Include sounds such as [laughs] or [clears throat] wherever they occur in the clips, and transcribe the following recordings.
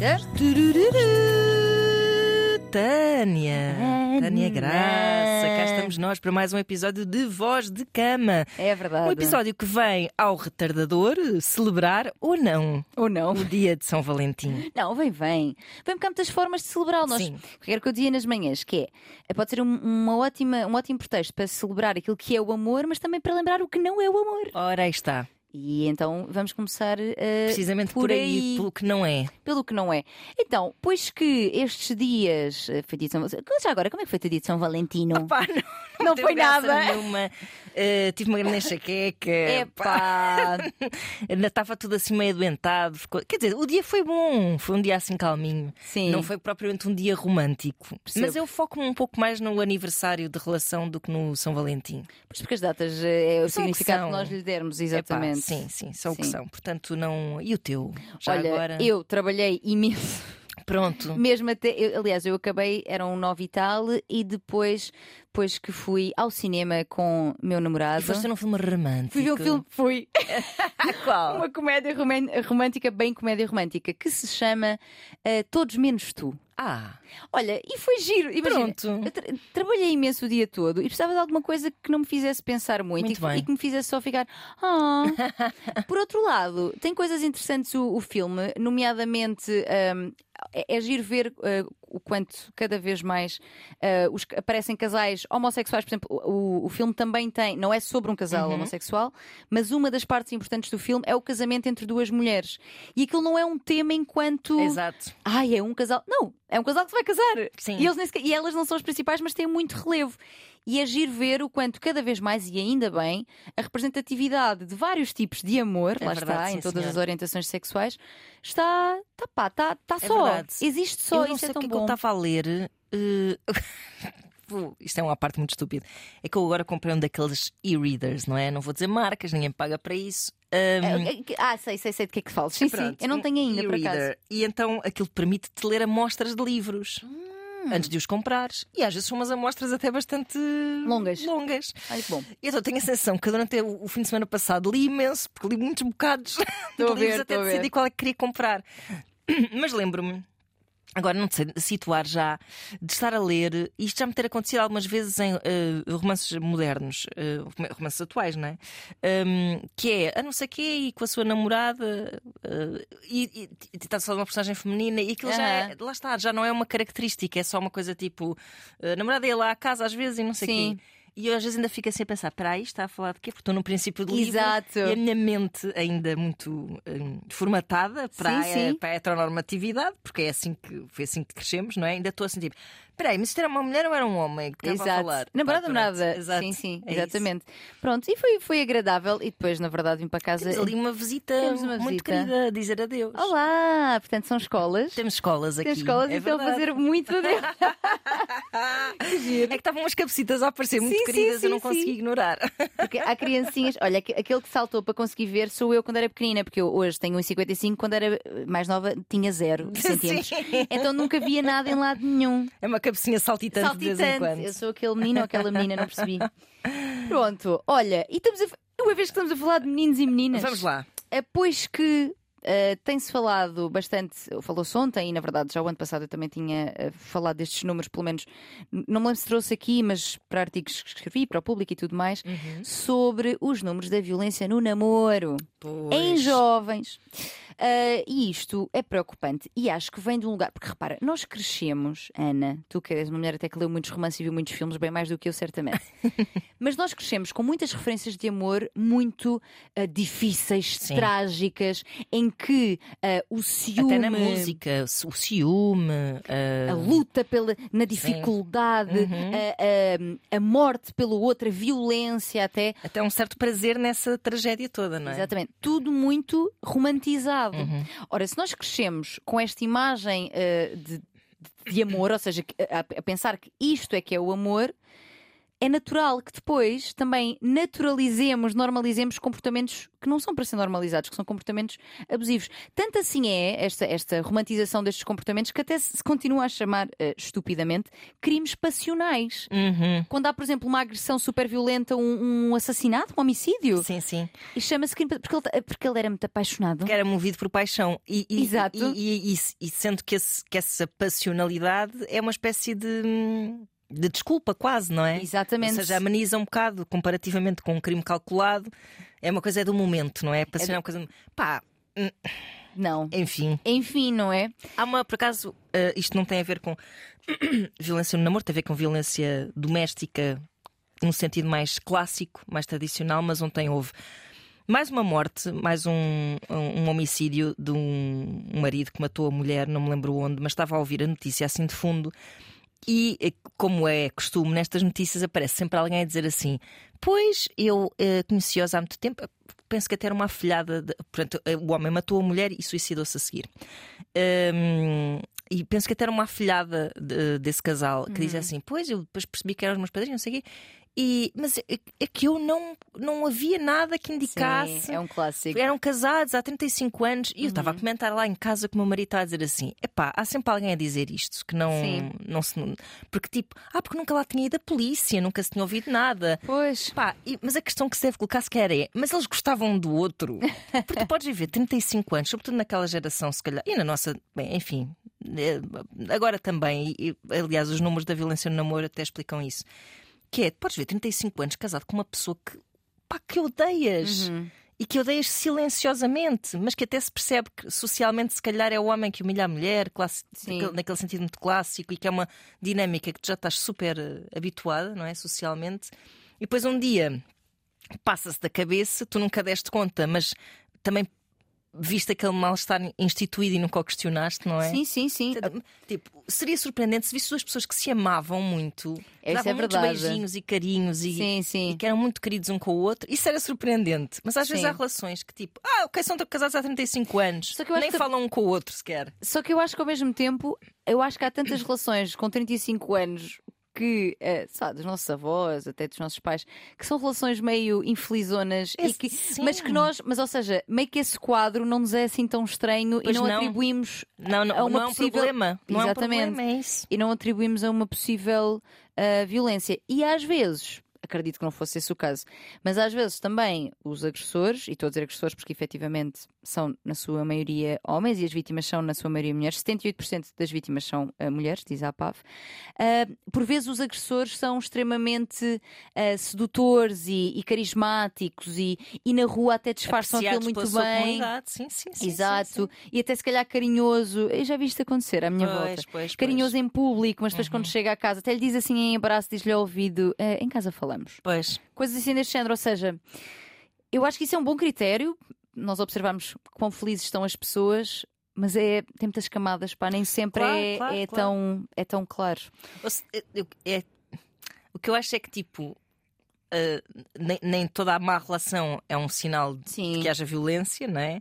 Rita. Tânia. Tânia Graça, cá estamos nós para mais um episódio de Voz de Cama. É verdade. Um episódio que vem ao retardador celebrar ou não Ou não? o dia de São Valentim. Não, vem, vem. Vem porque há muitas formas de celebrá-lo. Nós, Sim. quero que eu dizia nas manhãs, que é, pode ser um, uma ótima, um ótimo pretexto para celebrar aquilo que é o amor, mas também para lembrar o que não é o amor. Ora, aí está. E então vamos começar eh, Precisamente por, por aí, aí. pelo que não é. pelo que não é. Então, pois que estes dias eh, foi de São. Já agora, como é que foi o dia de São Valentino? Pá, [laughs] não, Não teve foi nada. Nenhuma. Eh, tive uma grande [laughs] enxaqueca. Epá! Ainda estava tudo assim meio adoentado. ficou- Quer dizer, o dia foi bom, foi um dia assim calminho. Sim. Não foi propriamente um dia romântico. Percebo. Mas eu foco-me um pouco mais no aniversário de relação do que no São Valentim. Pois porque as datas eh, é o São que significado que são. nós lhe dermos, Epá, exatamente. sim, sim, são o que Sim. são. Portanto, não. E o teu? Já Olha, agora? eu trabalhei imenso. Pronto. Mesmo até, eu- aliás, eu acabei, era um nove e tal, e depois, depois que fui ao cinema com meu namorado. E foste num filme romântico. Fui ver um filme, fui. [laughs] Qual? Uma comédia român- romântica, bem comédia romântica, que se chama eh, Todos Menos Tu. Ah, Olha, e foi giro. Imagina, Pronto. tra- trabalhei imenso o dia todo e precisava de alguma coisa que não me fizesse pensar muito, Muito e, que, e que me fizesse só ficar. "Ah." [laughs] Por outro lado, tem coisas interessantes o, o filme, nomeadamente. hum, é, é giro ver uh, o quanto cada vez mais uh, os- aparecem casais homossexuais. Por exemplo, o, o filme também tem, não é sobre um casal Uhum. homossexual, mas uma das partes importantes do filme é o casamento entre duas mulheres. E aquilo não é um tema enquanto. exato. Ai, é um casal. Não, é um casal que se vai casar. Sim. E, eles e elas não são as principais, mas têm muito relevo. E é giro ver o quanto, cada vez mais, e ainda bem, a representatividade de vários tipos de amor, É lá verdade, está, sim, em todas senhora. as orientações sexuais, está, está pá, está, está É só. verdade. Existe só, eu não isso sei é o tão que é que eu estava a ler. [laughs] Pô, Isto é uma parte muito estúpida. É que eu agora comprei um daqueles e-readers, não é? Não vou dizer marcas, ninguém paga para isso. Ahm, Ah, sei, sei, sei de que é que falas. Sim, sim, eu não tenho um ainda, por acaso. E então aquilo permite-te ler amostras de livros. Hum. Antes de os comprares. E às vezes são umas amostras até bastante Longas. longas. Ai, bom. E então tenho a sensação que durante o o fim de semana passado li imenso, porque li muitos bocados [laughs] de livros até estou a ver. decidi qual é que queria comprar. [clears throat] Mas lembro-me. Agora não sei situar já de estar a ler, isto já me ter acontecido algumas vezes em eh, romances modernos, eh, romances atuais, não é? Um, que é a não sei quê e com a sua namorada eh, e, está só uma personagem feminina e aquilo já é, lá está, já não é uma característica, é só uma coisa tipo a namorada ia lá à casa às vezes e não sei o quê. E eu às vezes ainda fico assim a pensar: espera aí, está a falar de quê? Porque estou no princípio do Exato. livro e a minha mente ainda muito hum, formatada para, Sim, a, sim. para a heteronormatividade, porque é assim que foi assim que crescemos, não é? Ainda estou assim tipo: espera aí, mas isto era uma mulher ou era um homem que estava a Exato. falar? Namorada, namorada. Exato. Sim, sim, É isso. exatamente. Pronto, e foi, foi agradável. E depois, na verdade, vim para casa. Temos ali uma visita uma muito visita. querida a dizer adeus. Olá! Portanto, são escolas. Temos escolas aqui. Temos escolas é e estão a fazer muito adeus. [laughs] É que estavam umas cabecitas a aparecer muito Sim, queridas, sim, eu não sim, consegui sim. ignorar. Porque há criancinhas. Olha, aqu- aquele que saltou para conseguir ver sou eu quando era pequenina, porque eu hoje tenho 1,55, quando era mais nova tinha 0 centímetros. [laughs] Sim. Então nunca via nada em lado nenhum. É uma cabecinha saltitante, de vez em Saltitante. quando. Eu sou aquele menino ou aquela menina, não percebi. Pronto, olha, e estamos a. Uma vez que estamos a falar de meninos e meninas. Vamos lá. É, Pois que eh, tem-se falado bastante, falou-se ontem, e na verdade já o ano passado eu também tinha eh, falado destes números, pelo menos, não me lembro se trouxe aqui, mas para artigos que escrevi, para o público e tudo mais, Uhum. sobre os números da violência no namoro Pois. em jovens. Ah, e isto é preocupante e acho que vem de um lugar. Porque repara, nós crescemos, Ana, tu que és uma mulher até que leu muitos romances e viu muitos filmes, bem mais do que eu, certamente. [laughs] Mas nós crescemos com muitas referências de amor muito difíceis, Sim. trágicas, em que ah, o ciúme. Até na música, o ciúme. A ah, luta pela, na dificuldade, Uhum. a, a- a morte pelo outro, a violência até. Até um certo prazer nessa tragédia toda, não é? Exatamente. Tudo muito romantizado. Uhum. Ora, se nós crescemos com esta imagem eh, de, de amor, ou seja, a, a pensar que isto é que é o amor, é natural que depois também naturalizemos, normalizemos comportamentos que não são para ser normalizados, que são comportamentos abusivos. Tanto assim é esta, esta romantização destes comportamentos que até se continua a chamar, uh, estupidamente, crimes passionais. Uhum. Quando há, por exemplo, uma agressão super violenta, um, um assassinato, um homicídio, Sim, sim. e chama-se crime porque ele, porque ele era muito apaixonado. Que era movido por paixão. E, e- Exato. E, e- e- e sendo que, esse- que essa passionalidade é uma espécie de, hum, de desculpa, quase, não é? Exatamente. Ou seja, ameniza um bocado comparativamente com um crime calculado. É uma coisa do momento, não é? Passional é uma coisa. Pá, Não. enfim. Enfim, não é? Há uma, por acaso, eh, isto não tem a ver com [coughs] violência no namoro, tem a ver com violência doméstica num sentido mais clássico, mais tradicional, mas ontem houve mais uma morte, mais um, um, um homicídio de um, um marido que matou a mulher, não me lembro onde, mas estava a ouvir a notícia assim de fundo. E, eh, como é costume nestas notícias, aparece sempre alguém a dizer assim: Pois eu eh, conheci-os há muito tempo, penso que até era uma afilhada. De... Portanto, eh, o homem matou a mulher e suicidou-se a seguir. Hum, e penso que até era uma afilhada de- desse casal que dizia assim: Pois eu depois percebi que eram os meus padrinhos, não sei o quê. E, mas é, é que eu não, não havia nada que indicasse. Sim, é um clássico. Eram casados há 35 anos e eu estava a comentar lá em casa com o meu marido estava a dizer assim: epá, há sempre alguém a dizer isto que não, Sim. não se. Porque tipo, ah, porque nunca lá tinha ido a polícia, nunca se tinha ouvido nada. Pois. Pá, e- mas a questão que se deve colocar se calhar é, mas eles gostavam um do outro. [laughs] Porque tu podes viver 35 anos, sobretudo naquela geração, se calhar, e na nossa, bem, enfim, eh, agora também, e, aliás, os números da violência no namoro até explicam isso. Que é, podes ver 35 anos casado com uma pessoa que, pá, que odeias. Uhum. E que odeias silenciosamente, mas que até se percebe que socialmente, se calhar, é o homem que humilha a mulher, Sim. naquele, naquele sentido muito clássico, e que é uma dinâmica que tu já estás super eh, habituada, não é? Socialmente. E depois um dia passa-se da cabeça, tu nunca deste conta, mas também viste aquele mal-estar instituído e nunca o questionaste, não é? Sim, sim, sim. Tipo, seria surpreendente se visse duas pessoas que se amavam muito, que Isso davam é muitos verdade. beijinhos e carinhos e, Sim, sim. e que eram muito queridos um com o outro. Isso era surpreendente. Mas às vezes Sim. há relações que, tipo, ah, ok, são casados há 35 anos, nem que- falam um com o outro sequer. Só que eu acho que ao mesmo tempo, eu acho que há tantas relações com 35 anos que, eh, sabe, dos nossos avós, até dos nossos pais, que são relações meio infelizonas Esse- que, mas que nós, mas ou seja, meio que esse quadro não nos é assim tão estranho Pois e não, não. atribuímos Não, não, a uma não é um possível- problema. Não é um Exatamente. problema, é isso. e não atribuímos a uma possível ah, violência. E às vezes, acredito que não fosse esse o caso, mas às vezes também os agressores, e estou a dizer agressores porque efetivamente são na sua maioria homens e as vítimas são na sua maioria mulheres, 78% das vítimas são ah, mulheres, diz a PAV. Ah, por vezes os agressores são extremamente ah, sedutores e, e carismáticos e, e na rua até disfarçam aquilo muito bem. Sim, sim, sim. Exato, sim, e até se calhar carinhoso. Eu já vi isto acontecer à minha Pois, volta. pois, pois. Carinhoso em público, mas depois Uhum. quando chega a casa até lhe diz assim em abraço, diz-lhe ao ouvido: "Eh, em casa falamos. Pois. Coisas assim deste género. Ou seja, eu acho que isso é um bom critério. Nós observamos quão felizes estão as pessoas, mas é, tem muitas camadas, pá, nem sempre Claro, é, claro, é claro. Tão, é tão claro. Ou se- eu- é- o que eu acho é que, tipo, ah, nem, nem toda a má relação é um sinal de que haja violência, não é?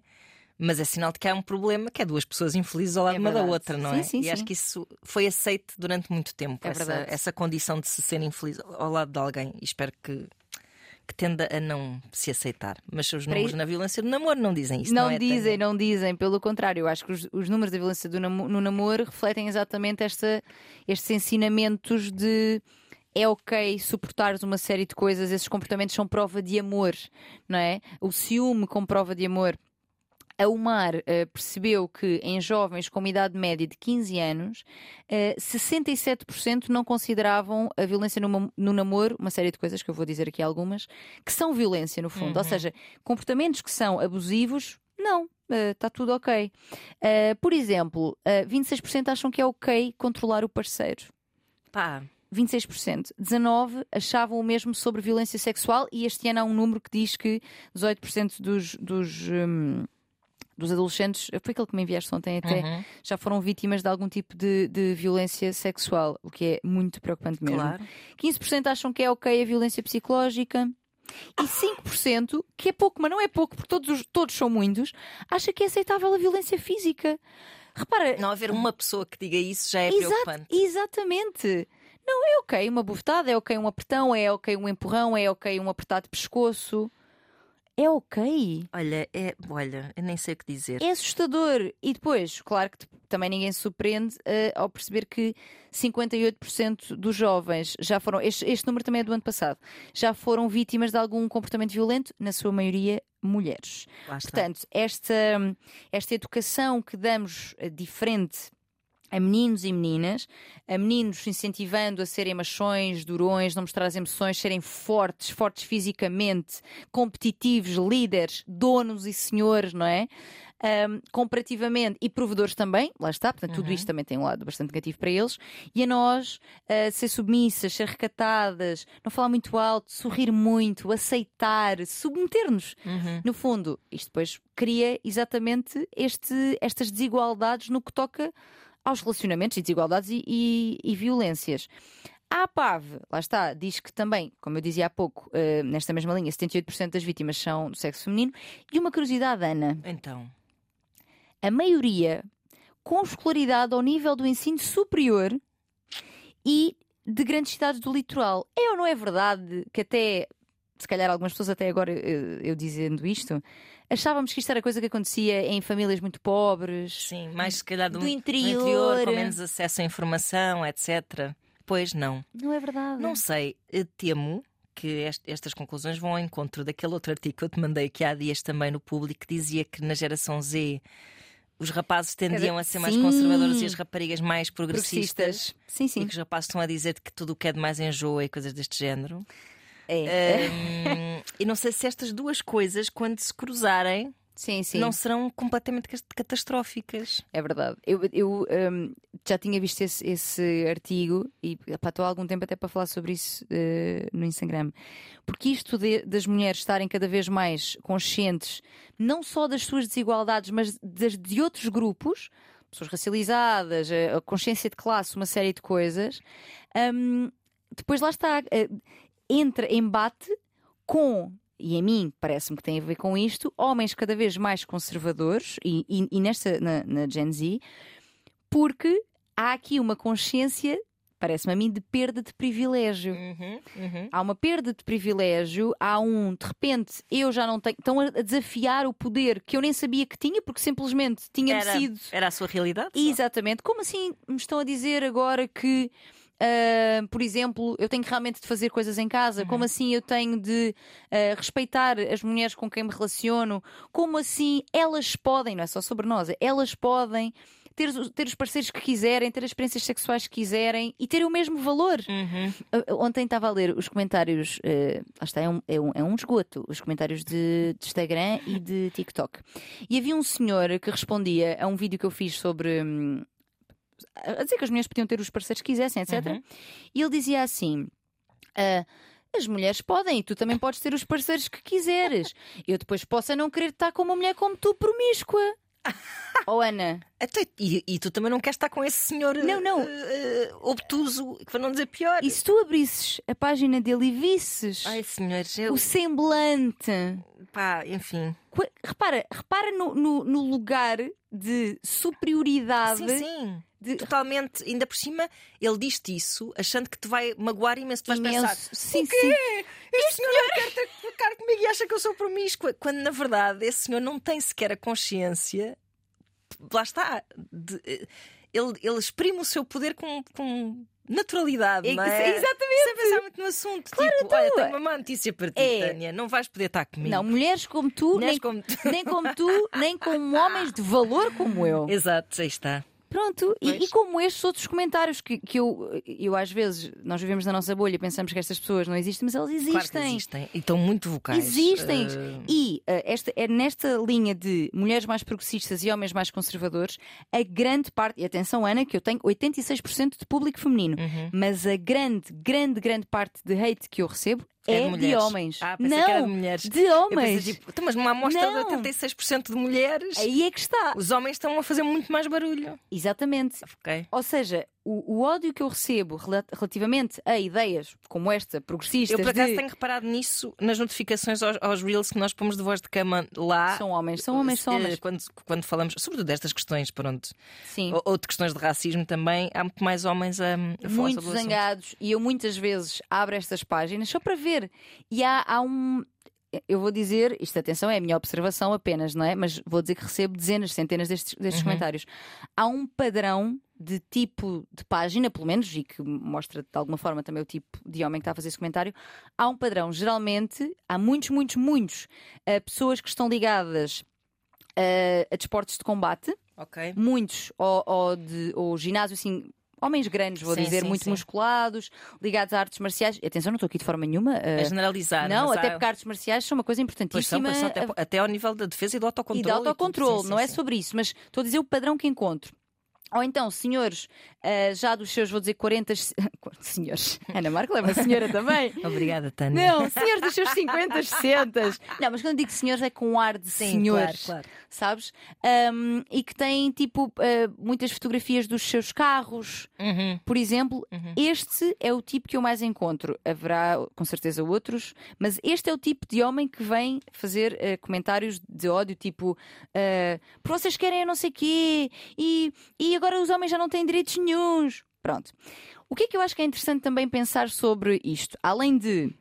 Mas é sinal de que há um problema que é duas pessoas infelizes ao lado É uma da outra, não Sim, é? sim, e acho sim. que isso foi aceito durante muito tempo, É essa, verdade. essa condição de se ser infeliz ao lado de alguém. E espero que, que tenda a não se aceitar. Mas os Para números ir- na violência do namoro não dizem isso. não Não, é, dizem, não dizem, pelo contrário, eu acho que os, os números da violência do namo- no namoro refletem exatamente esta, estes ensinamentos de é ok suportares uma série de coisas, esses comportamentos são prova de amor, não é? O ciúme como prova de amor. A UMAR eh, percebeu que em jovens com uma idade média de 15 anos, eh, 67% não consideravam a violência no, no namoro, uma série de coisas que eu vou dizer aqui algumas, que são violência no fundo. Ou seja, comportamentos que são abusivos, não. Está tudo ok. Eh, por exemplo, eh, 26% acham que é ok controlar o parceiro. Pá, 26%. 19% achavam o mesmo sobre violência sexual e este ano há um número que diz que 18% dos, dos, hum, dos adolescentes, foi aquele que me enviaste ontem até, uhum, já foram vítimas de algum tipo de, de violência sexual, o que é muito preocupante mesmo. claro. 15% acham que é ok a violência psicológica. E 5%, que é pouco, mas não é pouco, porque todos, os- todos são muitos, acha que é aceitável a violência física. Repara, Não haver uma pessoa que diga isso já é Exato, preocupante. Exatamente. Não, é ok uma bufetada, é ok um apertão, é ok um empurrão, é ok um apertado de pescoço. É ok. Olha, é, olha, eu nem sei o que dizer. É assustador. E depois, claro que também ninguém se surpreende uh, ao perceber que 58% dos jovens já foram, este, este número também é do ano passado, já foram vítimas de algum comportamento violento, na sua maioria mulheres. Portanto, esta, esta educação que damos uh, diferente a meninos e meninas, a meninos incentivando a serem machões, durões, não mostrar as emoções, serem fortes, fortes fisicamente, competitivos, líderes, donos e senhores, não é? Um, comparativamente, e provedores também, lá está, portanto, uhum. tudo isto também tem um lado bastante negativo para eles, e a nós uh, ser submissas, ser recatadas, não falar muito alto, sorrir muito, aceitar, submeter-nos. Uhum. No fundo, isto depois cria exatamente este, estas desigualdades no que toca aos relacionamentos e desigualdades e, e, e violências. A APAV, lá está, diz que também, como eu dizia há pouco, uh, nesta mesma linha, 78% das vítimas são do sexo feminino. E uma curiosidade, Ana. Então. A maioria com escolaridade ao nível do ensino superior e de grandes cidades do litoral. É ou não é verdade que até, se calhar algumas pessoas até agora eu, eu dizendo isto, achávamos que isto era coisa que acontecia em famílias muito pobres. Sim, mais se calhar do, do interior. interior, com menos acesso à informação, etc. Pois não. Não é verdade. Não sei, temo que estas conclusões vão ao encontro daquele outro artigo que eu te mandei aqui há dias também no público que dizia que na geração Z os rapazes tendiam a ser mais sim. conservadores e as raparigas mais progressistas. progressistas. Sim, sim. E que os rapazes estão a dizer que tudo o que é de mais enjoa e coisas deste género. É. Um, e não sei se estas duas coisas, quando se cruzarem, Sim, sim. não serão completamente catastróficas. É verdade. Eu, eu um, já tinha visto esse, esse artigo e estou há algum tempo até para falar sobre isso uh, no Instagram. Porque isto de, das mulheres estarem cada vez mais conscientes, não só das suas desigualdades, mas das, de outros grupos, pessoas racializadas, a, consciência de classe, uma série de coisas. Um, depois lá está. Entra em bate com e a mim parece-me que tem a ver com isto, homens cada vez mais conservadores, e, e, e nesta, na, na, Gen Z, porque há aqui uma consciência, parece-me a mim, de perda de privilégio. Uhum, uhum. Há uma perda de privilégio, há um, de repente, eu já não tenho. Estão a desafiar o poder que eu nem sabia que tinha, porque simplesmente tinha era, sido. Era a sua realidade? Exatamente. Como assim me estão a dizer agora que Uh, por exemplo, eu tenho realmente de fazer coisas em casa? Uhum. Como assim eu tenho de uh, respeitar as mulheres com quem me relaciono? Como assim elas podem, não é só sobre nós, elas podem ter, ter os parceiros que quiserem, ter as experiências sexuais que quiserem e ter o mesmo valor. Uhum. Uh, ontem estava a ler os comentários, uh, está, é um, é, um, é um esgoto, os comentários de, de, Instagram e de TikTok. E havia um senhor que respondia a um vídeo que eu fiz sobre. Hum, a dizer que as mulheres podiam ter os parceiros que quisessem, etc. Uhum. E ele dizia assim. Uh, as mulheres podem e tu também podes ter os parceiros que quiseres. Eu depois posso não querer estar com uma mulher como tu, promíscua. [laughs] oh Ana. Até, e, e, tu também não queres estar com esse senhor não, não. Uh, uh, obtuso, para não dizer pior. E se tu abrisses a página dele e visses Ai, senhores, eu... o semblante. Pá, enfim. Repara, repara no, no, no lugar de superioridade. Sim, sim. De... Totalmente, ainda por cima, ele diz-te isso achando que te vai magoar imenso. Tu vais imenso. pensar: sim, o quê? Sim. Este senhor não quer ter cara comigo e acha que eu sou promíscua. Quando na verdade esse senhor não tem sequer a consciência, lá está, de, ele, ele exprime o seu poder com, com naturalidade, não é? Exatamente. Sem pensar muito no assunto. Claro, tipo, olha, tenho uma má notícia para ti, é. Tânia. Não vais poder estar comigo. Não, mulheres como tu, mulheres nem, como... nem como tu, nem como homens de valor como eu. [laughs] Exato, aí está. Pronto, e, e, como estes outros comentários que, que eu, eu às vezes, nós vivemos na nossa bolha e pensamos que estas pessoas não existem, mas elas existem. Claro existem e estão muito vocais. Existem. Uh... E uh, esta, é nesta linha de mulheres mais progressistas e homens mais conservadores, a grande parte, e atenção, Ana, que eu tenho 86% de público feminino, uhum. mas a grande, grande, grande parte de hate que eu recebo é, é de, de, homens. Ah, não, que era de mulheres. De homens. Pensei, tipo, então, mas uma amostra não. de 86% de mulheres. Aí é que está. Os homens estão a fazer muito mais barulho. Exatamente. Okay. Ou seja, o, o ódio que eu recebo rela- relativamente a ideias como esta, progressistas, Eu por acaso de- tenho reparado nisso nas notificações aos, aos Reels que nós pomos de voz de cama lá. são homens, são homens, são Eh, homens. Quando, quando falamos, sobretudo destas questões, pronto, Sim. ou, ou de questões de racismo também, há muito mais homens a, a muito zangados e eu muitas vezes abro estas páginas só para ver e há, há um eu vou dizer, isto atenção, é a minha observação apenas, não é? Mas vou dizer que recebo dezenas, centenas destes, destes Uhum. comentários. Há um padrão de tipo de página, pelo menos, e que mostra de alguma forma também o tipo de homem que está a fazer esse comentário. Há um padrão, geralmente, há muitos, muitos, muitos eh, pessoas que estão ligadas eh, a desportos de combate, muitos ao, ao, de, ao ginásio, assim, homens grandes, vou Sim, dizer, sim, muito sim. musculados, ligados a artes marciais. Atenção, não estou aqui de forma nenhuma. A uh, generalizar. não, até há- porque artes marciais são uma coisa Pois são, importantíssima. pois são, até, a- até ao nível da defesa e do autocontrole. e tudo. autocontrole, não é sobre isso, mas estou a dizer o padrão que encontro. Ou então, senhores, ah, já dos seus, vou dizer, 40. [laughs] Senhores, Ana Marco é uma senhora também. [laughs] Obrigada, Tânia. Não, senhores dos seus 50, 60. Não, mas quando digo senhores é com um ar de Sim, senhores, claro, claro. sabes? Ahm, e que têm, tipo, ah, muitas fotografias dos seus carros. Uhum. Por exemplo, Uhum. este é o tipo que eu mais encontro. Haverá com certeza outros, mas este é o tipo de homem que vem fazer eh, comentários de ódio, tipo, eh, por vocês querem eu não sei quê, e, e agora os homens já não têm direitos nenhuns. Pronto. O que é que eu acho que é interessante também pensar sobre isto? Além de.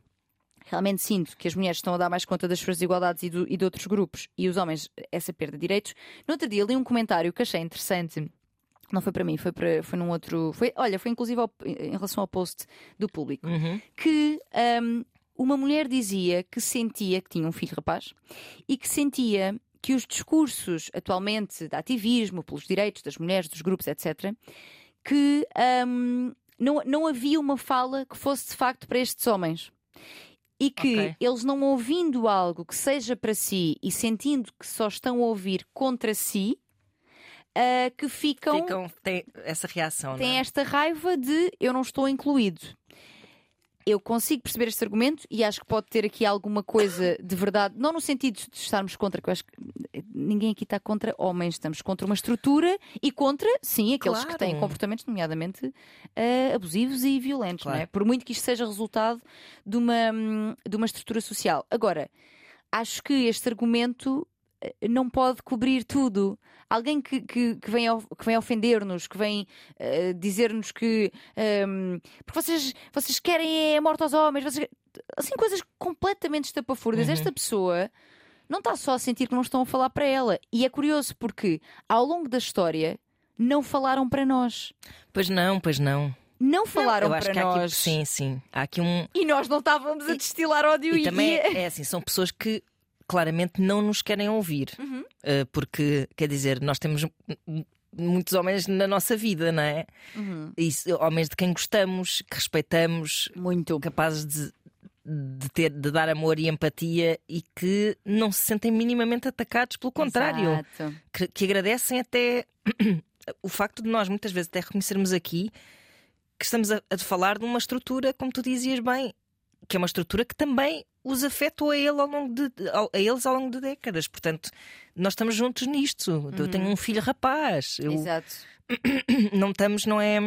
Realmente sinto que as mulheres estão a dar mais conta das suas desigualdades e, do- e de outros grupos e os homens essa perda de direitos. No outro dia li um comentário que achei interessante não foi para mim, foi, para, foi num outro. Foi, olha, foi inclusive ao- em relação ao post do público. Uhum. Que hum, uma mulher dizia que sentia que tinha um filho rapaz e que sentia que os discursos atualmente de ativismo pelos direitos das mulheres, dos grupos, etc., que hum, não, não havia uma fala que fosse de facto para estes homens. E que Ok. eles não ouvindo algo que seja para si e sentindo que só estão a ouvir contra si, ah, que ficam Ficam, tem essa reação, tem não é? esta raiva de eu não estou incluído. Eu consigo perceber este argumento e acho que pode ter aqui alguma coisa de verdade, não no sentido de estarmos contra, que eu acho que ninguém aqui está contra homens, estamos contra uma estrutura e contra, sim, aqueles que Claro. têm comportamentos, nomeadamente eh, abusivos e violentos, Claro. não é? por muito que isto seja resultado de uma, hum, de uma estrutura social. Agora, acho que este argumento não pode cobrir tudo. Alguém que, que, que vem, que vem ofender-nos, que vem eh, dizer-nos que ehm, porque vocês, vocês querem a morte aos homens, vocês... assim, coisas completamente estapafúrdias. Uhum. Esta pessoa não está só a sentir que não estão a falar para ela. E é curioso porque ao longo da história não falaram para nós. Pois não, pois não. Não falaram Eu acho para que há aqui, nós. sim, sim. Há aqui um. E nós não estávamos a destilar ódio E também e... [laughs] é assim, são pessoas que claramente não nos querem ouvir. Uhum. Uh, porque, quer dizer, nós temos muitos homens na nossa vida, não é? Uhum. E homens de quem gostamos, que respeitamos, Muito. capazes de, de, ter, de dar amor e empatia e que não se sentem minimamente atacados, pelo contrário, que, que agradecem até [clears throat] o facto de nós muitas vezes até reconhecermos aqui que estamos a, a falar de uma estrutura, como tu dizias bem, que é uma estrutura que também os afetou a, ele ao longo de, a eles ao longo de décadas. Portanto, nós estamos juntos nisto. Eu tenho um filho rapaz. Eu, Exato. [coughs] não estamos, não é.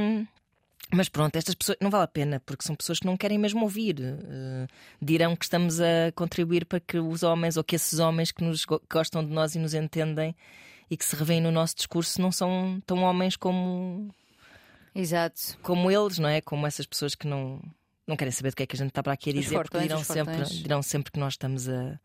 Mas pronto, estas pessoas não vale a pena, porque são pessoas que não querem mesmo ouvir. Eh, dirão que estamos a contribuir para que os homens, ou que esses homens que nos go- gostam de nós e nos entendem e que se revêem no nosso discurso, não são tão homens como, Exato. como eles, não é? Como essas pessoas que não, não querem saber do que é que a gente está para aqui a dizer, porque dirão sempre, dirão sempre que nós estamos a.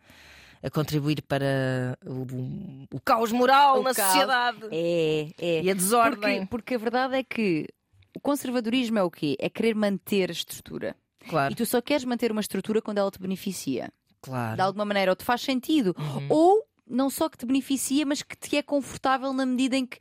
A contribuir para o, o caos moral O na caos. sociedade É, é. e a desordem. Porque, porque a verdade é que o conservadorismo é o quê? É querer manter a estrutura. Claro, E tu só queres manter uma estrutura quando ela te beneficia. claro. De alguma maneira, ou te faz sentido. Uhum. Ou não só que te beneficia, mas que te é confortável na medida em que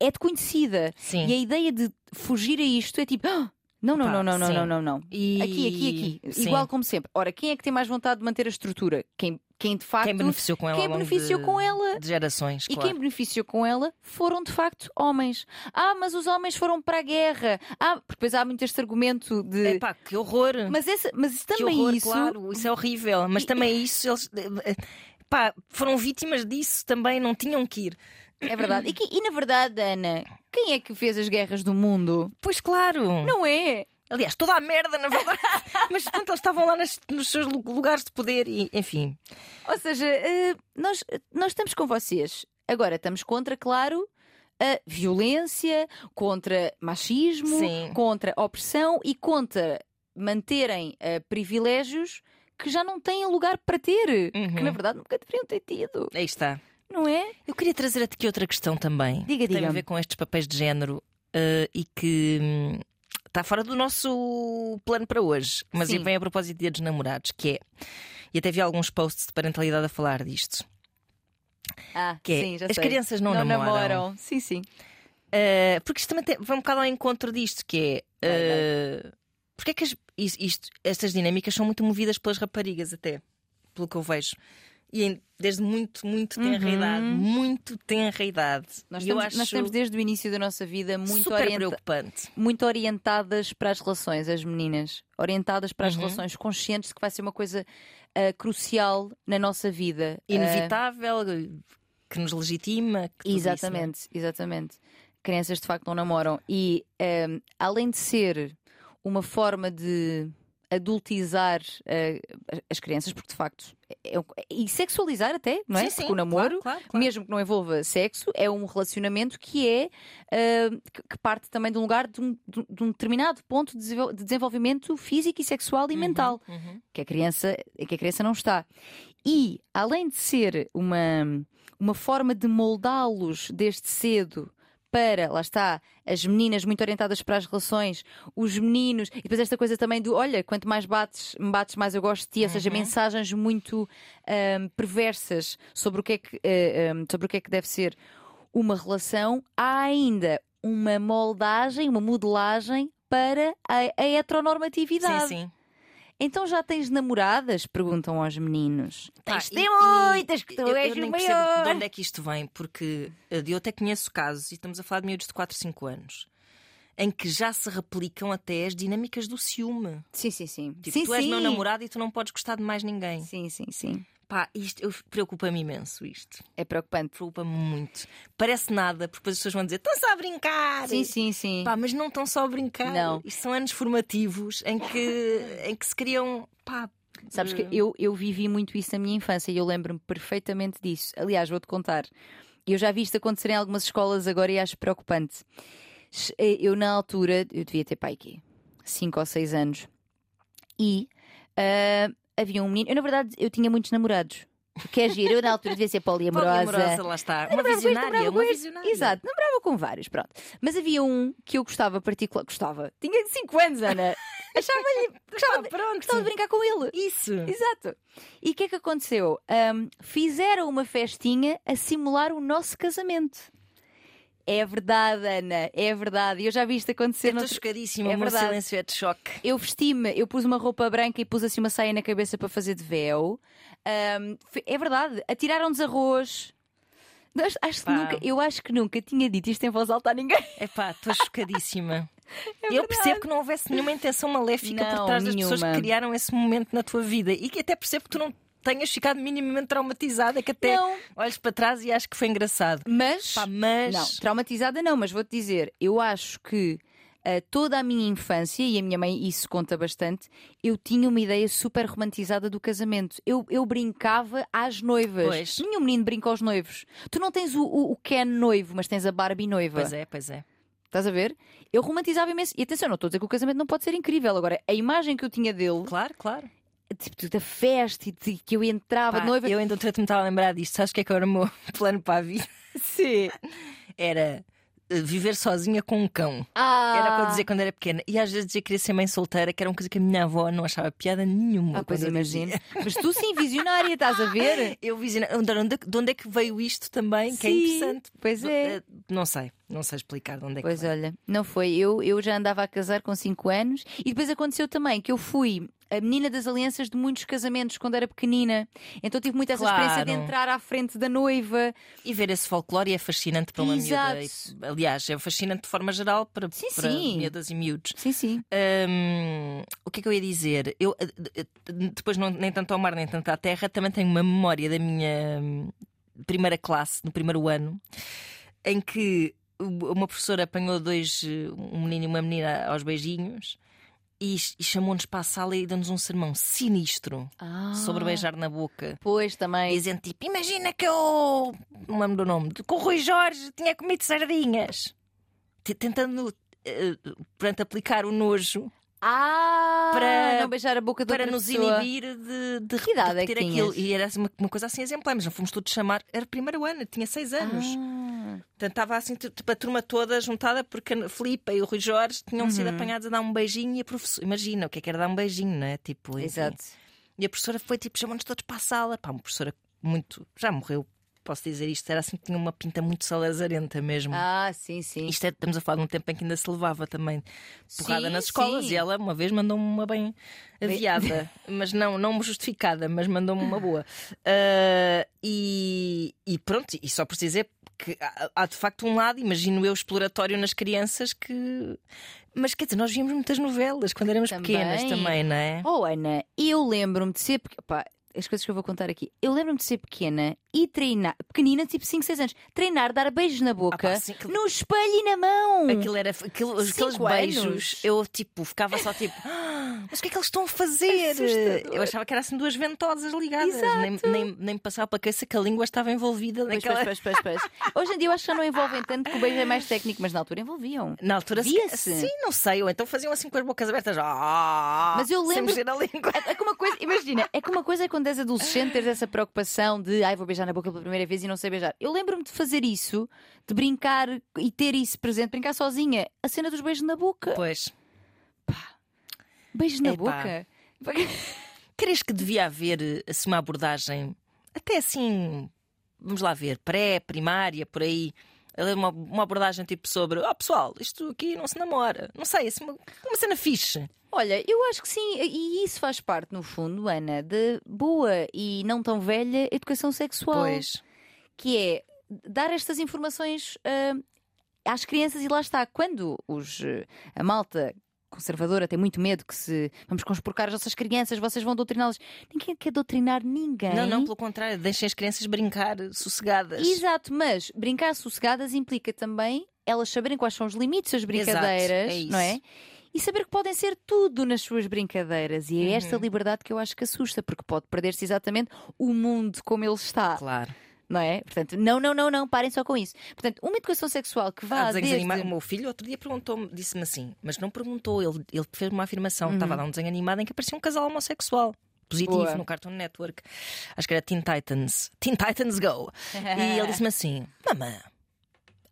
é-te conhecida. Sim. E a ideia de fugir a isto é tipo. "Ah, não, não, Pá, não, não, não, não, não, não. E- Aqui, aqui, aqui. Sim. Igual como sempre. Ora, quem é que tem mais vontade de manter a estrutura? Quem, quem de facto. Quem beneficiou com ela quem beneficiou de, com ela? de gerações, E claro. quem beneficiou com ela foram de facto homens. Ah, mas os homens foram para a guerra. Ah, porque depois há muito este argumento de. Epá, que horror! Mas, esse, mas também horror, isso. claro, isso é horrível. Mas E- também isso, eles eh, pá, foram vítimas disso também, não tinham que ir. É verdade. E, que- e na verdade, Ana, quem é que fez as guerras do mundo? Pois claro. Não é? Aliás, toda a merda, na verdade. [laughs] Mas portanto, eles estavam lá nas- nos seus lu- lugares de poder e, enfim. Ou seja, eh, nós, nós estamos com vocês. Agora estamos contra, claro, a violência, contra machismo, Sim. contra opressão e contra manterem eh, privilégios que já não têm lugar para ter. Uhum. Que na verdade nunca deveriam ter tido. Aí está. Não é? Eu queria trazer aqui outra questão também. Diga, Tem a diga. ver com estes papéis de género eh, e que hum, está fora do nosso plano para hoje. Mas Sim. vem a propósito de dia dos namorados, que é. E até vi alguns posts de parentalidade a falar disto. Ah, Que é, sim, as sei. crianças não namoram. Sim, sim. Uh, porque isto também tem, vai um bocado ao encontro disto, que é. Uh, porque é que as- is- isto- estas dinâmicas são muito movidas pelas raparigas, até, pelo que eu vejo. E desde muito, muito tenra Uhum. idade. Muito tenra idade. Nós E eu acho nós estamos desde o início da nossa vida muito, super orienta- preocupante. muito orientadas para as relações, as meninas. Orientadas para as Uhum. relações, conscientes de que vai ser uma coisa ah, crucial na nossa vida. Ah, Inevitável, que nos legitima. Que isso, é? Exatamente, exatamente. Crianças de facto não namoram. E ehm, além de ser uma forma de adultizar eh, as crianças, porque de facto é, é- e sexualizar até, não é? Sim, sim, Porque o namoro, claro, claro, claro. mesmo que não envolva sexo, é um relacionamento que é eh, que- parte também de um lugar de um, de um- de determinado ponto de desenvol- de desenvolvimento físico e sexual e mental Uhum. que a criança, que a criança não está. E além de ser uma, uma forma de moldá-los desde cedo para, lá está, as meninas muito orientadas para as relações, os meninos, e depois esta coisa também do olha, quanto mais bates, me bates, mais eu gosto de ti, ou seja, Uhum. mensagens muito ahm, perversas sobre o, que é que, eh, ahm, sobre o que é que deve ser uma relação, há ainda uma moldagem, uma modelagem para a, a heteronormatividade. Sim, sim. Então já tens namoradas? Perguntam aos meninos. Tens de muitas, que tu eu, és eu o nem percebo maior. de onde é que isto vem, porque eh, eu até conheço casos, e estamos a falar de miúdos de 4, 5 anos, em que já se replicam até as dinâmicas do ciúme. Sim, sim, sim. Tipo, sim, tu és sim. meu namorado e tu não podes gostar de mais ninguém. Sim, sim, sim. Pá, isto preocupa-me imenso isto. É preocupante. Preocupa-me muito. Parece nada, porque depois as pessoas vão dizer, estão só a brincar. Sim, sim, sim. Pá, mas não estão só a brincar. Não. Isto são anos formativos em que, [laughs] em que se criam. Pá, Sabes que eh, eu, eu vivi muito isso na minha infância e eu lembro-me perfeitamente disso. Aliás, vou-te contar. Eu já vi isto acontecer em algumas escolas agora e acho preocupante. Eu, na altura, eu devia ter pai aqui, 5 ou 6 anos, e ah, havia um menino. Eu, na verdade, eu tinha muitos namorados. Que é giro, eu na altura devia ser poliamorosa. poliamorosa, lá está. Uma visionária, uma visionária. Exato, namorava com vários, pronto. Mas havia um que eu gostava particular. Gostava. Tinha 5 anos, Ana. [laughs] Achava-lhe. Gostava, pronto. gostava de brincar com ele. Isso. Exato. E o que é que aconteceu? Ahm, fizeram uma festinha a simular o nosso casamento. É verdade, Ana, é verdade. Eu já vi isto acontecer. Estou noutro- chocadíssima, É o meu verdade. silêncio é de choque. Eu vesti-me, eu pus uma roupa branca e pus assim uma saia na cabeça para fazer de véu. Fe- é verdade, atiraram-nos arroz. Acho Pá. nunca, eu acho que nunca tinha dito isto em voz alta a ninguém. [laughs] Epá, estou chocadíssima. [laughs] É eu percebo que não houvesse nenhuma intenção maléfica por Não, trás das pessoas que nenhuma. criaram esse momento na tua vida e que até percebo que tu não tenhas ficado minimamente traumatizada, que até Não. olhes para trás e acho que foi engraçado. Mas, Pá, mas. não, traumatizada não, mas vou-te dizer, eu acho que ah, toda a minha infância, e a minha mãe isso conta bastante, eu tinha uma ideia super romantizada do casamento. Eu, eu brincava às noivas. Pois. Nenhum menino brinca aos noivos. Tu não tens o, o, o Ken noivo, mas tens a Barbie noiva. Pois é, pois é. Estás a ver? Eu romantizava imenso. E atenção, não estou a dizer que o casamento não pode ser incrível. Agora, a imagem que eu tinha dele, Claro, claro. Tipo, da festa e de que eu entrava Pá, noiva. Eu ainda estou a tentar lembrar disto. Sabes o que é que era o meu [laughs] plano para a vida? Sim. Era eh, viver sozinha com um cão. Ah, Era para dizer quando era pequena. E às vezes dizia que queria ser mãe solteira, que era uma coisa que a minha avó não achava piada nenhuma. Ah, pois imagino. dizia. Mas tu sim, visionária, estás a ver? [laughs] Eu onde, de onde é que veio isto também? que é Sim, interessante. pois é. Eh, Não sei, não sei explicar de onde é Pois que veio. olha, não foi. Eu, eu já andava a casar com 5 anos e depois aconteceu também que eu fui a menina das alianças de muitos casamentos quando era pequenina. Então tive muito essa experiência de Claro. entrar à frente da noiva. E ver esse folclore é fascinante para uma Exato. miúda. Aliás, é fascinante de forma geral para, Sim, para sim. miúdas e miúdos. Sim, sim. Hum, o que é que eu ia dizer? Eu, eh, eh, depois, não, nem tanto ao mar, nem tanto à terra, também tenho uma memória da minha, primeira classe, no primeiro ano, em que uma professora apanhou dois, um menino e uma menina aos beijinhos e, e chamou-nos para a sala e deu-nos um sermão sinistro Ah. sobre beijar na boca. Pois também. Dizendo tipo, imagina que eu não lembro do nome, que o Rui Jorge tinha comido sardinhas. T- Tentando eh, portanto, aplicar o nojo Ah, Para- não beijar a boca para nos pessoa. inibir de, de é repetir aquilo. tinhas? E era assim uma, uma coisa assim exemplar, mas não fomos todos chamar. Era primeiro ano, tinha seis anos. Ah. Portanto, estava assim, tipo, a turma toda juntada porque a Filipe e o Rui Jorge tinham sido Uhum. apanhados a dar um beijinho e a professora. Imagina o que é que era dar um beijinho, não é? Tipo, enfim. Exato. E a professora foi tipo, chamou-nos todos para a sala. Pá, uma professora muito. Já morreu, posso dizer isto. Era assim, tinha uma pinta muito salazarenta mesmo. Ah, sim, sim. Isto é, estamos a falar de um tempo em que ainda se levava também porrada Sim, nas escolas sim. e ela uma vez mandou-me uma bem aviada, [laughs] mas não, não justificada, mas mandou-me uma boa. Ah, e, e pronto, e só por dizer que há, há de facto um lado, imagino eu, exploratório nas crianças que. Mas quer dizer, nós víamos muitas novelas quando éramos Também. pequenas também, não é? Oh, Ana, eu lembro-me de ser. Pá, as coisas que eu vou contar aqui. Eu lembro-me de ser pequena e treinar. Pequenina, tipo 5, 6 anos. Treinar, dar beijos na boca, pá, sim, que- no espelho e na mão. Aquilo era, aquilo, aqueles Cinco beijos, anos. eu tipo, ficava só tipo, [gasps] "Ah, mas o que é que eles estão a fazer? Assustador. Eu achava que era assim duas ventosas ligadas, nem, nem, nem me passava para cabeça que a língua estava envolvida naquela. pois, pois, pois, pois. [laughs] Hoje em dia eu acho que já não envolvem tanto que o beijo é mais técnico, mas na altura envolviam. Na altura, Via-se. sim, não sei, ou então faziam assim com as bocas abertas, "Ah", Mas eu sem lembro- mexer a língua. É, é que uma coisa, imagina, é que uma coisa é quando és adolescente teres essa preocupação de ai, vou beijar na boca pela primeira vez e não sei beijar. Eu lembro-me de fazer isso, de brincar e ter isso presente, brincar sozinha. A cena dos beijos na boca. Pois, Beijos na Epá. boca. [laughs] crees que devia haver assim, uma abordagem, até assim, vamos lá ver, pré, primária, por aí. Uma, uma abordagem tipo sobre, ó pessoal, isto aqui não se namora. Não sei, assim, uma, uma cena fixe. Olha, eu acho que sim, e isso faz parte, no fundo, Ana, de boa e não tão velha educação sexual. Pois. que é dar estas informações ah, às crianças e lá está, quando os, eh, a malta conservadora tem muito medo que se vamos conspurcar as nossas crianças, vocês vão doutriná-las. Ninguém quer doutrinar ninguém. Não, não, pelo contrário, deixem as crianças brincar sossegadas. Exato, mas brincar sossegadas implica também elas saberem quais são os limites das brincadeiras, é isso. não é? E saber que podem ser tudo nas suas brincadeiras. E é Uhum. esta liberdade que eu acho que assusta, porque pode perder-se exatamente o mundo como ele está. Claro. Não é? Portanto, não, não, não, não, parem só com isso. Portanto, uma educação sexual que vá desenhos desde... animados. O meu filho outro dia perguntou-me, disse-me assim, mas não perguntou, ele, ele fez uma afirmação. Uhum. Estava lá um desenho animado em que aparecia um casal homossexual. Positivo Boa. no Cartoon Network. Acho que era Teen Titans. Teen Titans Go. e ele disse-me assim: Mamã,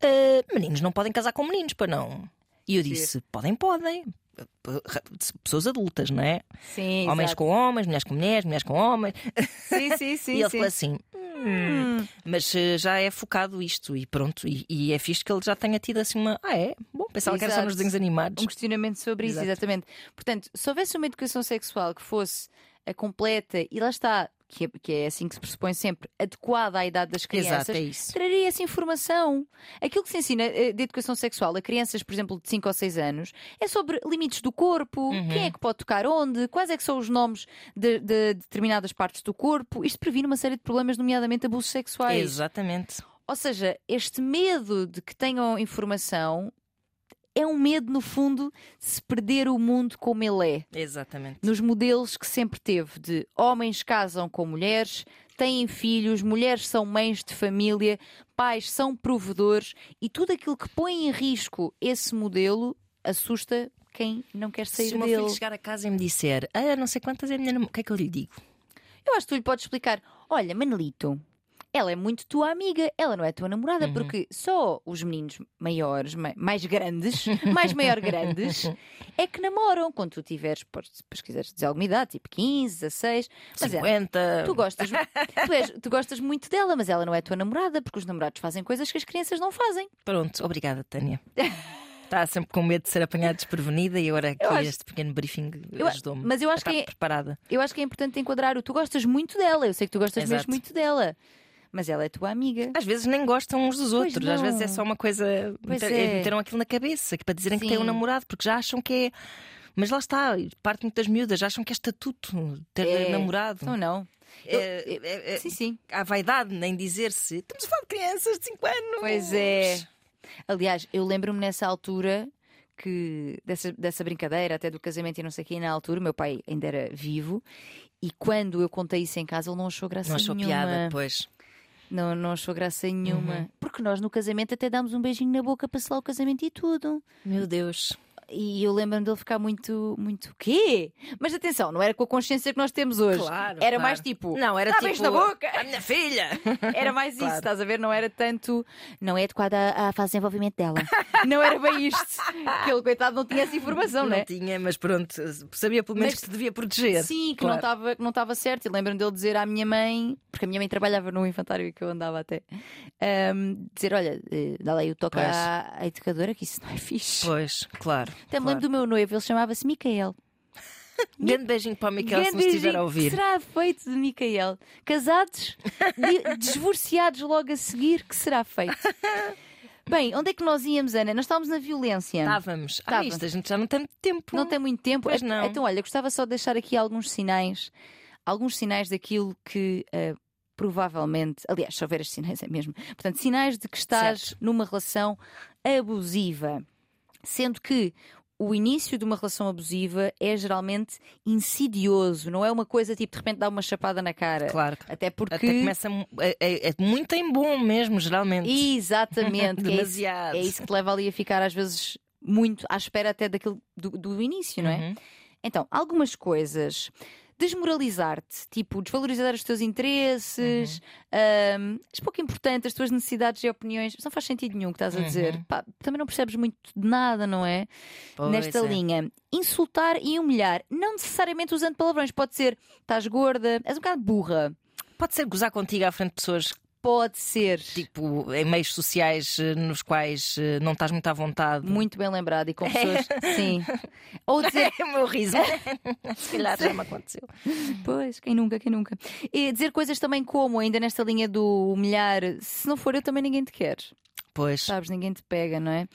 eh, meninos não podem casar com meninos, para não. E eu disse: Podem, podem. Pessoas adultas, não é? Sim, Homens exato. com homens, mulheres com mulheres, mulheres com homens. Sim, sim, sim. e ele sim. falou assim: "Hum, Mas eh, já é focado isto e pronto. E, e é fixe que ele já tenha tido assim uma. Ah, é? Bom, pensava que era só Exato. nos desenhos animados. Um questionamento sobre isso, Exato. exatamente. Portanto, se houvesse uma educação sexual que fosse a completa, e lá está, que é, que é assim que se pressupõe sempre, adequada à idade das crianças, Exato, é isso. traria essa informação. Aquilo que se ensina eh, de educação sexual a crianças, por exemplo, de 5 ou 6 anos, é sobre limites do corpo, Uhum. quem é que pode tocar onde, quais é que são os nomes de, de determinadas partes do corpo. Isto previne uma série de problemas, nomeadamente abusos sexuais. Exatamente. Ou seja, este medo de que tenham informação é um medo, no fundo, de se perder o mundo como ele é. Exatamente. Nos modelos que sempre teve de homens casam com mulheres, têm filhos, mulheres são mães de família, pais são provedores e tudo aquilo que põe em risco esse modelo assusta quem não quer sair Se o meu dele. filho chegar a casa e me disser, ah, não sei quantas é a minha namorada, o que é que eu lhe digo? Eu acho que tu lhe podes explicar: olha, Manelito, ela é muito tua amiga, ela não é tua namorada, Uhum. porque só os meninos maiores, ma- mais grandes, [laughs] mais maior grandes, é que namoram. Quando tu tiveres, depois quiseres dizer alguma idade, tipo 15, 16, mas é, 50. tu gostas, tu, és- tu gostas muito dela, mas ela não é tua namorada, porque os namorados fazem coisas que as crianças não fazem. Pronto, obrigada, Tânia. Está sempre com medo de ser apanhada desprevenida e agora aqui acho- este pequeno briefing ajudou-me. mas eu acho a que é- preparada. Eu acho que é importante enquadrar o tu gostas muito dela, eu sei que tu gostas Exato. mesmo muito dela, mas ela é tua amiga. Às vezes nem gostam uns dos Pois outros, às vezes é só uma coisa. Pois meter- é. Meteram aquilo na cabeça, que para dizerem que têm um Sim. namorado, porque já acham que é. Mas lá está, parte muitas miúdas acham que é estatuto ter É. namorado. Não, não. É- é- é- Sim, sim. Há vaidade nem dizer-se. Estamos a falar de crianças de 5 anos. Pois é. Aliás, eu lembro-me nessa altura que dessa, dessa brincadeira, até do casamento e não sei o quê, na altura, meu pai ainda era vivo, e quando eu contei isso em casa, ele não achou graça Não achou nenhuma. piada, pois. Não, não achou graça nenhuma. Uhum. Porque nós no casamento até dámos um beijinho na boca para selar o casamento e tudo. Meu Deus. E eu lembro-me dele ficar muito, muito, quê? Mas atenção, não era com a consciência que nós temos hoje. Claro. Era claro. mais tipo, Não, era "Dá tipo. na boca." A minha filha. [laughs] Era mais isso, Claro. estás a ver? Não era tanto. Não é adequada à fase de desenvolvimento dela. não era bem isto. Aquele coitado não tinha essa informação, não não é? tinha, mas pronto, sabia pelo menos Mas- que se devia proteger. Sim, que Claro. não estava que não certo. E lembro-me dele dizer à minha mãe, porque a minha mãe trabalhava no infantário que eu andava até, ahm, dizer: Olha, eh, dá lá aí o toque à, à educadora, que isso não é fixe. Pois, claro. Até me lembro do meu noivo, ele chamava-se Micael. [laughs] Grande beijinho para o Miquel se nos estiver a ouvir. Que será feito de Micael? Casados, [laughs] divorciados logo a seguir, que será feito? [laughs] Bem, onde é que nós íamos, Ana? Nós estávamos na violência. Estávamos. Ah, isto a gente já não tem muito tempo. Não tem muito tempo. Pois não. Então, olha, gostava só de deixar aqui alguns sinais, alguns sinais daquilo que eh, provavelmente, aliás, se houver estes sinais é mesmo. Portanto, sinais de que estás numa relação abusiva. Sendo que o início de uma relação abusiva é geralmente insidioso, não é uma coisa tipo de repente dar uma chapada na cara. Claro. Até porque. Até começa é, é- é muito em bom mesmo, geralmente. Exatamente. [laughs] que é, isso, Demasiado. é isso que leva ali a ficar às vezes muito à espera até daquilo do, do início, não é? Uhum. Então, algumas coisas. Desmoralizar-te, tipo, desvalorizar os teus interesses, Uhum. ahm, és pouco importante, as tuas necessidades e opiniões. Não faz sentido nenhum o que estás a dizer. Uhum. Pá, também não percebes muito de nada, não é? Pois Nesta é. linha. Insultar e humilhar, não necessariamente usando palavrões. Pode ser, estás gorda, és um bocado burra. Pode ser gozar contigo à frente de pessoas, Pode ser. tipo, em meios sociais eh, nos quais eh, não estás muito à vontade. Muito bem lembrado e com pessoas. Sim. Ou [laughs] dizer. É o meu riso. [laughs] Se calhar já me aconteceu. Pois, quem nunca, quem nunca. E dizer coisas também como, ainda nesta linha do humilhar, se não for eu também ninguém te quer. Pois. Sabes, ninguém te pega, não é?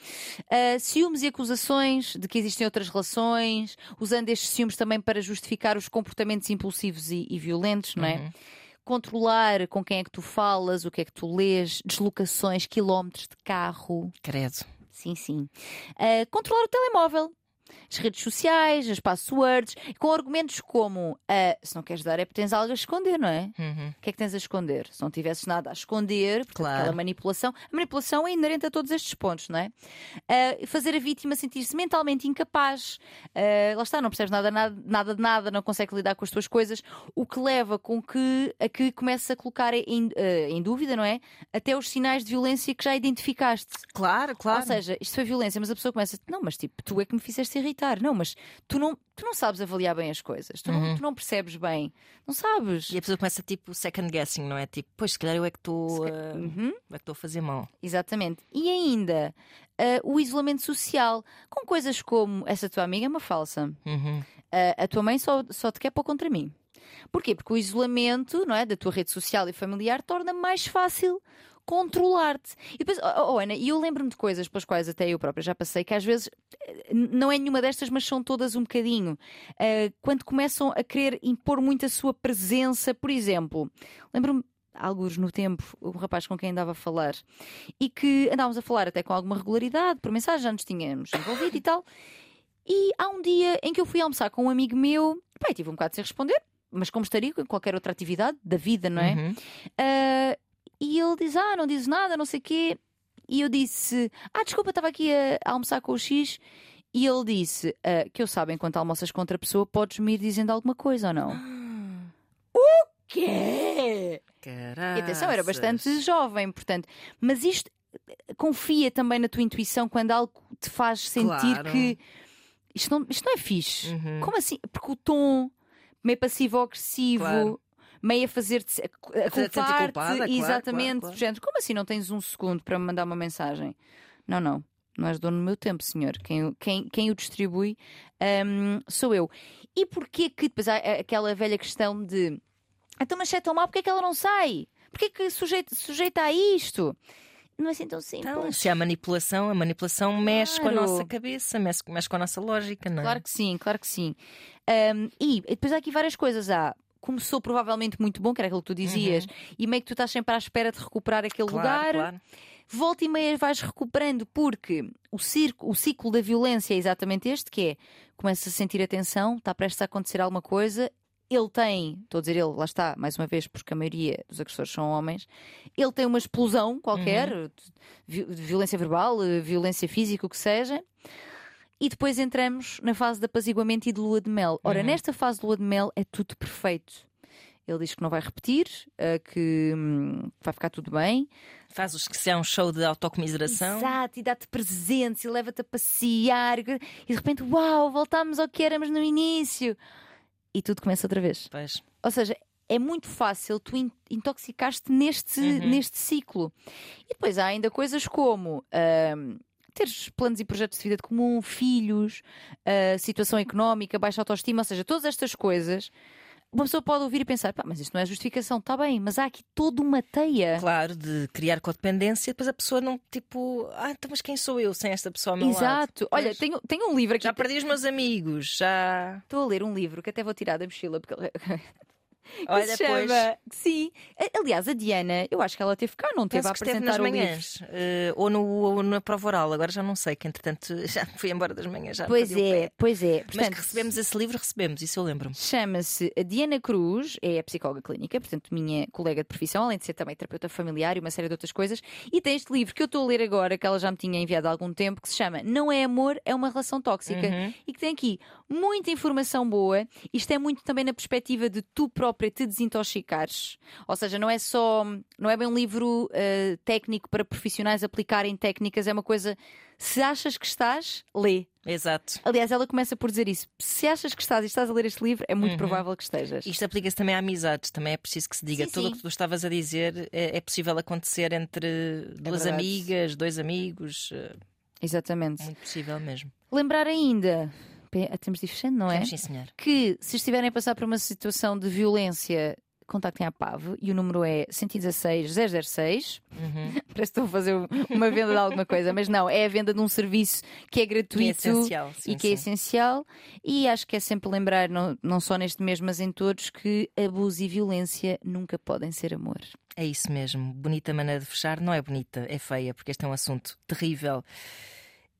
Ah, ciúmes e acusações de que existem outras relações, usando estes ciúmes também para justificar os comportamentos impulsivos e, e violentos, não é? Uhum. Controlar com quem é que tu falas, o que é que tu lês, deslocações, quilómetros de carro. Credo. Sim, sim. Ah, controlar o telemóvel, as redes sociais, as passwords, com argumentos como ah, se não queres dar é porque tens algo a esconder, não é? Uhum. O que é que tens a esconder? Se não tivesses nada a esconder, portanto, Claro. aquela manipulação, a manipulação é inerente a todos estes pontos, não é? Ah, fazer a vítima sentir-se mentalmente incapaz, Ah, lá está, não percebes nada, nada, nada de nada, não consegue lidar com as tuas coisas, o que leva com que a que comeces a colocar em, em dúvida, não é? Até os sinais de violência que já identificaste. Claro, claro. Ou seja, isto foi violência, mas a pessoa começa, não, mas tipo, tu é que me fizeste irritar, não, mas tu não, tu não sabes avaliar bem as coisas, tu, não, tu não percebes bem, não sabes. E a pessoa começa tipo second guessing, não é? Tipo, pois, se calhar eu é que estou eh, Uhum. é que a fazer mal. Exatamente. E ainda ah, o isolamento social, com coisas como essa tua amiga é uma falsa, Uhum. Ah, a tua mãe só, só te quer pôr contra mim. Porquê? Porque o isolamento não é, da tua rede social e familiar torna mais fácil controlar-te. E depois, oh, oh, Ana, e eu lembro-me de coisas pelas quais até eu própria já passei, que às vezes eh, não é nenhuma destas, mas são todas um bocadinho. Ah, quando começam a querer impor muito a sua presença, por exemplo, lembro-me. Alguns no tempo, um rapaz com quem andava a falar e que andávamos a falar até com alguma regularidade, por mensagem, já nos tínhamos envolvido e tal. E há um dia em que eu fui almoçar com um amigo meu, e tive um bocado sem responder, mas como estaria com qualquer outra atividade da vida, não é? Uhum. Ah, e ele diz: Ah, não dizes nada, não sei o quê. E eu disse: Ah, desculpa, estava aqui a, a almoçar com o X. E ele disse: ah, Que eu sabe, enquanto almoças com outra pessoa, podes-me ir dizendo alguma coisa ou não? [gasps] o quê? E atenção, era bastante jovem, portanto. Mas isto confia também na tua intuição quando algo te faz sentir Claro. que isto não, isto não é fixe. Uhum. Como assim? Porque o tom meio passivo-agressivo. Claro. Meio a fazer-te a culpar-te, claro, exatamente. claro, claro. como assim não tens um segundo para me mandar uma mensagem? Não, não, não és dono do meu tempo, senhor. Quem, o- quem, quem o distribui hum, sou eu. E porquê que depois há aquela velha questão de então, mas se é tão mal, porquê é que ela não sai? Porquê que sujeita, sujeita a isto? Não é assim tão simples. Então, se há manipulação, a manipulação mexe com a Claro. nossa cabeça, mexe, mexe com a nossa lógica, não é? Claro que sim, claro que sim. Ahm, e depois há aqui várias coisas. Há. Começou provavelmente muito bom, que era aquilo que tu dizias, e meio que tu estás sempre à espera de recuperar aquele Uhum. Claro, lugar. claro. Volta e meia vais recuperando, porque o, circo, o ciclo da violência é exatamente este: que é começa a sentir a tensão, está prestes a acontecer alguma coisa. Ele tem, estou a dizer ele, lá está, mais uma vez, porque a maioria dos agressores são homens. Ele tem uma explosão qualquer, Uhum. de de violência verbal, eh, violência física, o que seja. E depois entramos na fase de apaziguamento e de lua de mel. Ora, Uhum. nesta fase de lua de mel é tudo perfeito. Ele diz que não vai repetir, eh, que hum, vai ficar tudo bem. Faz os que se é um show de autocomiseração. Exato, e dá-te presentes e leva-te a passear. E de repente, uau, voltámos ao que éramos no início. E tudo começa outra vez. Pois. Ou seja, é muito fácil tu in- intoxicar-te neste, Uhum. neste ciclo. E depois há ainda coisas como. Teres planos e projetos de vida de comum, filhos, ah, situação económica, baixa autoestima, ou seja, todas estas coisas, uma pessoa pode ouvir e pensar, pá, mas isto não é justificação, está bem, mas há aqui toda uma teia. Claro, de criar codependência, depois a pessoa não, tipo, ah, então, mas quem sou eu sem esta pessoa ao meu lado? Exato. Olha, tenho, tenho um livro aqui. Já perdi os meus amigos, já. Estou a ler um livro que até vou tirar da mochila porque [laughs] Olha, se chama. pois. Sim. Aliás, a Diana, eu acho que ela teve cá, não teve Penso a esteve nas apresentar livro. manhãs, eh, ou, no, ou na prova oral, agora já não sei, que entretanto [laughs] já fui embora das manhãs. Já Pois é, pois é. Mas que recebemos esse livro, recebemos, isso eu lembro-me. Chama-se a Diana Cruz, é a psicóloga clínica, portanto, minha colega de profissão, além de ser também terapeuta familiar e uma série de outras coisas. E tem este livro que eu estou a ler agora, que ela já me tinha enviado há algum tempo, que se chama Não é Amor, é uma Relação Tóxica. Uhum. E que tem aqui muita informação boa. Isto é muito também na perspectiva de tu própria te desintoxicares. Ou seja, não é só, não é bem um livro eh, técnico para profissionais aplicarem técnicas, é uma coisa. Se achas que estás, lê. Exato. Aliás, ela começa por dizer isso. Se achas que estás e estás a ler este livro, é muito provável que estejas. Isto aplica-se também a amizades, também é preciso que se diga. Sim, Tudo o que tu estavas a dizer é, é possível acontecer entre duas verdade. amigas, dois amigos, eh, Exatamente. muito possível mesmo. Lembrar ainda, temos de ir fechando, não é? Temos, sim, senhor. Que se estiverem a passar por uma situação de violência, contactem a PAV e o número é 116 006. Uhum. [laughs] Parece que estou a fazer uma venda de alguma coisa, mas não, é a venda de um serviço que é Que é gratuito. essencial. Sim, e que é sim. essencial, e acho que é sempre lembrar, não, não só neste mês, mas em todos, que abuso e violência nunca podem ser amor. É isso mesmo. Bonita maneira de fechar. Não é bonita, é feia, porque este é um assunto terrível.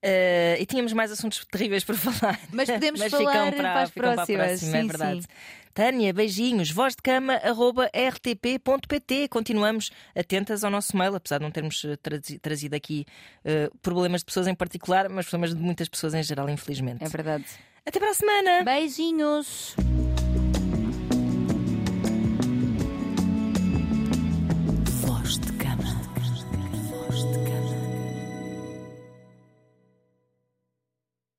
Eh, e tínhamos mais assuntos terríveis por [laughs] falar. Mas podemos Mas falar ficam para, para as ficam próximas. Para a próxima, é Sim, verdade. sim. Tânia, beijinhos. Voz de cama, arroba rtp.pt. Continuamos atentas ao nosso mail, apesar de não termos eh, trazi- trazido aqui eh, problemas de pessoas em particular, mas problemas de muitas pessoas em geral, infelizmente. É verdade. Até para a semana! Beijinhos!